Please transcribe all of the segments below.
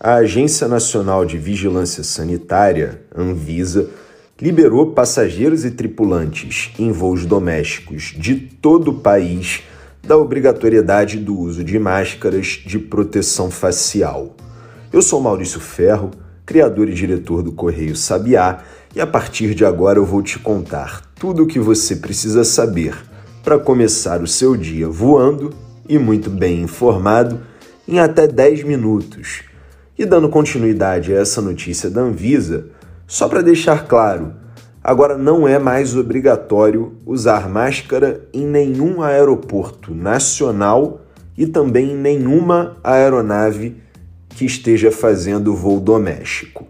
a Agência Nacional de Vigilância Sanitária, Anvisa, liberou passageiros e tripulantes em voos domésticos de todo o país da obrigatoriedade do uso de máscaras de proteção facial. Eu sou Maurício Ferro, criador e diretor do Correio Sabiá, e a partir de agora eu vou te contar tudo o que você precisa saber para começar o seu dia voando e muito bem informado em até 10 minutos. E dando continuidade a essa notícia da Anvisa, só para deixar claro, agora não é mais obrigatório usar máscara em nenhum aeroporto nacional e também em nenhuma aeronave que esteja fazendo voo doméstico.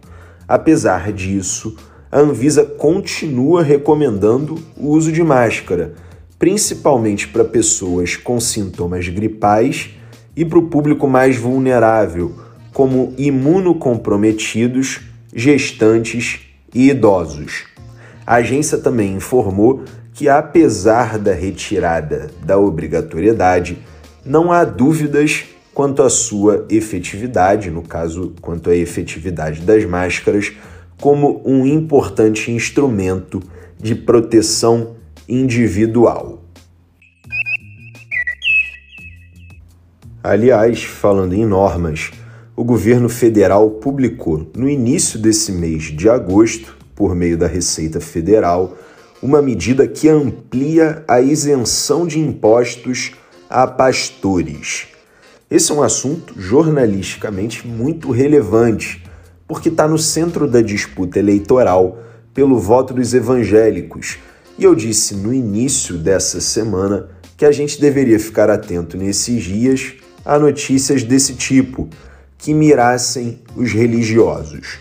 Apesar disso, a Anvisa continua recomendando o uso de máscara, principalmente para pessoas com sintomas gripais e para o público mais vulnerável, como imunocomprometidos, gestantes e idosos. A agência também informou que, apesar da retirada da obrigatoriedade, não há dúvidas quanto à sua efetividade, no caso, quanto à efetividade das máscaras, como um importante instrumento de proteção individual. Aliás, falando em normas, o governo federal publicou no início desse mês de agosto, por meio da Receita Federal, uma medida que amplia a isenção de impostos a pastores. Esse é um assunto jornalisticamente muito relevante, porque está no centro da disputa eleitoral pelo voto dos evangélicos. E eu disse no início dessa semana que a gente deveria ficar atento nesses dias a notícias desse tipo, que mirassem os religiosos.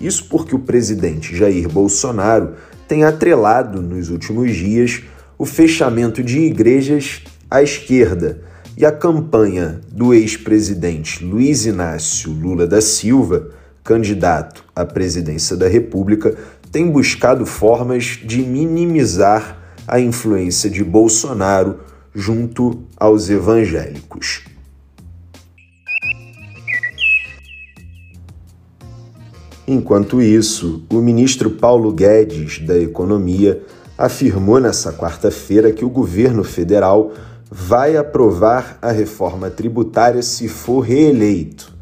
Isso porque o presidente Jair Bolsonaro tem atrelado nos últimos dias o fechamento de igrejas à esquerda e a campanha do ex-presidente Luiz Inácio Lula da Silva, candidato à presidência da República, tem buscado formas de minimizar a influência de Bolsonaro junto aos evangélicos. Enquanto isso, o ministro Paulo Guedes, da Economia, afirmou nessa quarta-feira que o governo federal vai aprovar a reforma tributária se for reeleito.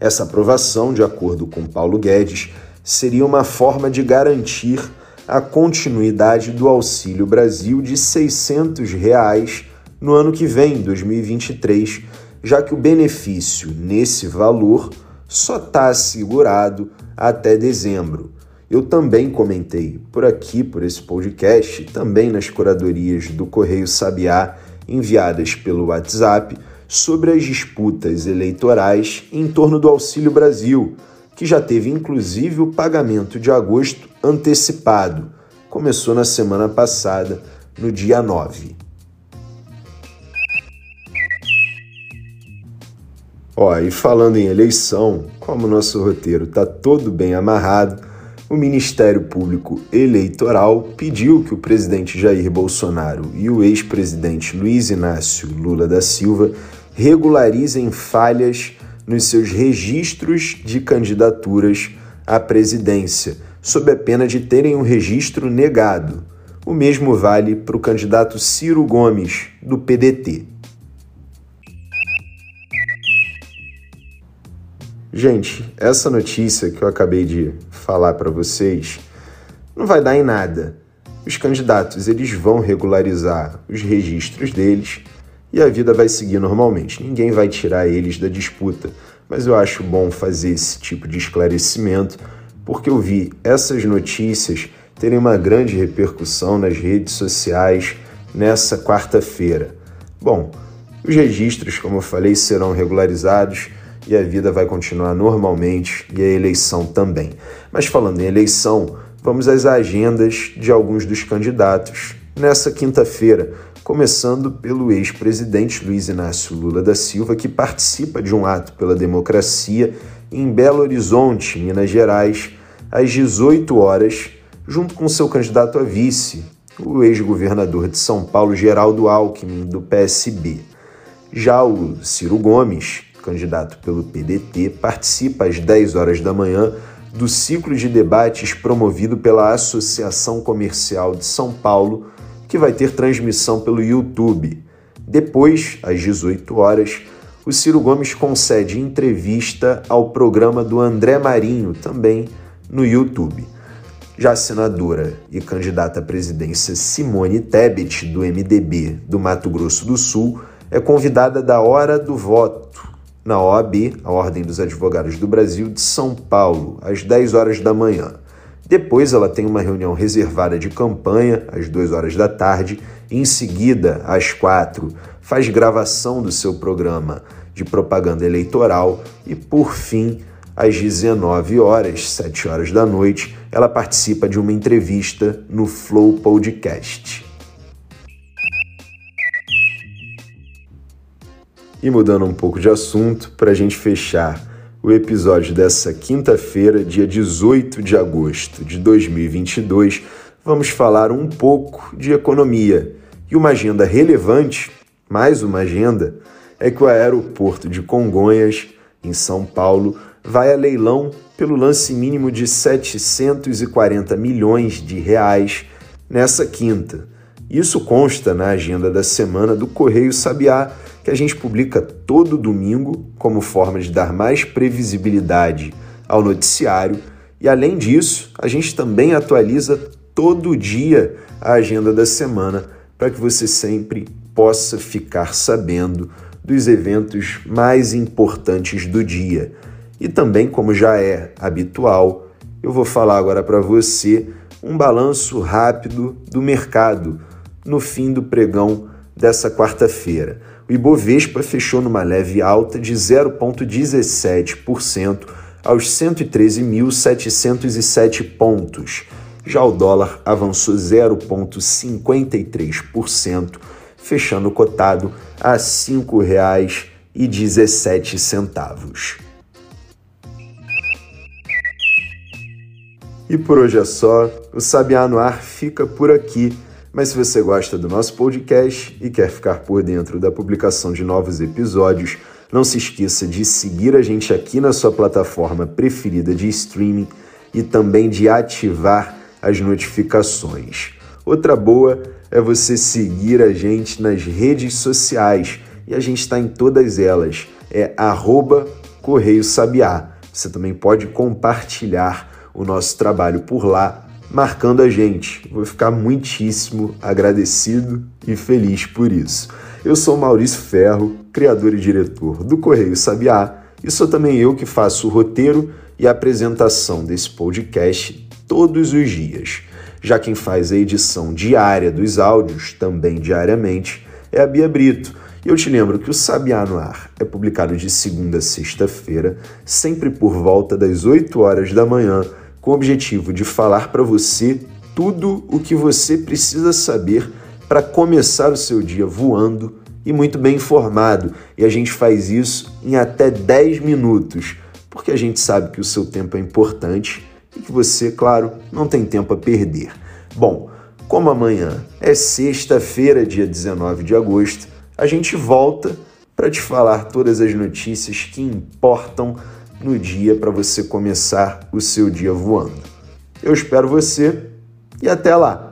Essa aprovação, de acordo com Paulo Guedes, seria uma forma de garantir a continuidade do Auxílio Brasil de 600 reais no ano que vem, 2023, já que o benefício nesse valor só está assegurado até dezembro. Eu também comentei por aqui, por esse podcast, também nas curadorias do Correio Sabiá enviadas pelo WhatsApp sobre as disputas eleitorais em torno do Auxílio Brasil, que já teve inclusive o pagamento de agosto antecipado. Começou na semana passada, no dia 9. Ó, e falando em eleição, como o nosso roteiro está todo bem amarrado, o Ministério Público Eleitoral pediu que o presidente Jair Bolsonaro e o ex-presidente Luiz Inácio Lula da Silva regularizem falhas nos seus registros de candidaturas à presidência, sob a pena de terem um registro negado. O mesmo vale para o candidato Ciro Gomes, do PDT. Gente, essa notícia que eu acabei de falar para vocês não vai dar em nada. Os candidatos eles vão regularizar os registros deles e a vida vai seguir normalmente. Ninguém vai tirar eles da disputa. Mas eu acho bom fazer esse tipo de esclarecimento porque eu vi essas notícias terem uma grande repercussão nas redes sociais nessa quarta-feira. Bom, os registros, como eu falei, serão regularizados e a vida vai continuar normalmente e a eleição também. Mas falando em eleição, vamos às agendas de alguns dos candidatos nessa quinta-feira, começando pelo ex-presidente Luiz Inácio Lula da Silva, que participa de um ato pela democracia em Belo Horizonte, Minas Gerais, às 18 horas, junto com seu candidato a vice, o ex-governador de São Paulo, Geraldo Alckmin, do PSB. Já o Ciro Gomes, candidato pelo PDT, participa às 10 horas da manhã do ciclo de debates promovido pela Associação Comercial de São Paulo, que vai ter transmissão pelo YouTube. Depois, às 18 horas, o Ciro Gomes concede entrevista ao programa do André Marinho, também no YouTube. Já a senadora e candidata à presidência Simone Tebet, do MDB do Mato Grosso do Sul, é convidada da hora do voto na OAB, a Ordem dos Advogados do Brasil, de São Paulo, às 10 horas da manhã. Depois ela tem uma reunião reservada de campanha, às 2 horas da tarde, em seguida, às 4, faz gravação do seu programa de propaganda eleitoral e, por fim, às 19 horas, 7 horas da noite, ela participa de uma entrevista no Flow Podcast. E mudando um pouco de assunto, para a gente fechar o episódio dessa quinta-feira, dia 18 de agosto de 2022, vamos falar um pouco de economia. E uma agenda relevante, mais uma agenda, é que o aeroporto de Congonhas, em São Paulo, vai a leilão pelo lance mínimo de 740 milhões de reais nessa quinta. Isso consta na agenda da semana do Correio Sabiá, que a gente publica todo domingo como forma de dar mais previsibilidade ao noticiário. E além disso, a gente também atualiza todo dia a agenda da semana para que você sempre possa ficar sabendo dos eventos mais importantes do dia. E também, como já é habitual, eu vou falar agora para você um balanço rápido do mercado no fim do pregão dessa quarta-feira. O Ibovespa fechou numa leve alta de 0,17% aos 113.707 pontos. Já o dólar avançou 0,53%, fechando cotado a R$ 5,17. E por hoje é só. O Sabiá no Ar fica por aqui. Mas se você gosta do nosso podcast e quer ficar por dentro da publicação de novos episódios, não se esqueça de seguir a gente aqui na sua plataforma preferida de streaming e também de ativar as notificações. Outra boa é você seguir a gente nas redes sociais e a gente está em todas elas. É arroba Correio Sabiá. Você também pode compartilhar o nosso trabalho por lá marcando a gente. Vou ficar muitíssimo agradecido e feliz por isso. Eu sou Maurício Ferro, criador e diretor do Correio Sabiá, e sou também eu que faço o roteiro e a apresentação desse podcast todos os dias. Já quem faz a edição diária dos áudios, também diariamente, é a Bia Brito. E eu te lembro que o Sabiá no Ar é publicado de segunda a sexta-feira, sempre por volta das 8 horas da manhã com o objetivo de falar para você tudo o que você precisa saber para começar o seu dia voando e muito bem informado. E a gente faz isso em até 10 minutos, porque a gente sabe que o seu tempo é importante e que você, claro, não tem tempo a perder. Bom, como amanhã é sexta-feira, dia 19 de agosto, a gente volta para te falar todas as notícias que importam no dia para você começar o seu dia voando. Eu espero você e até lá!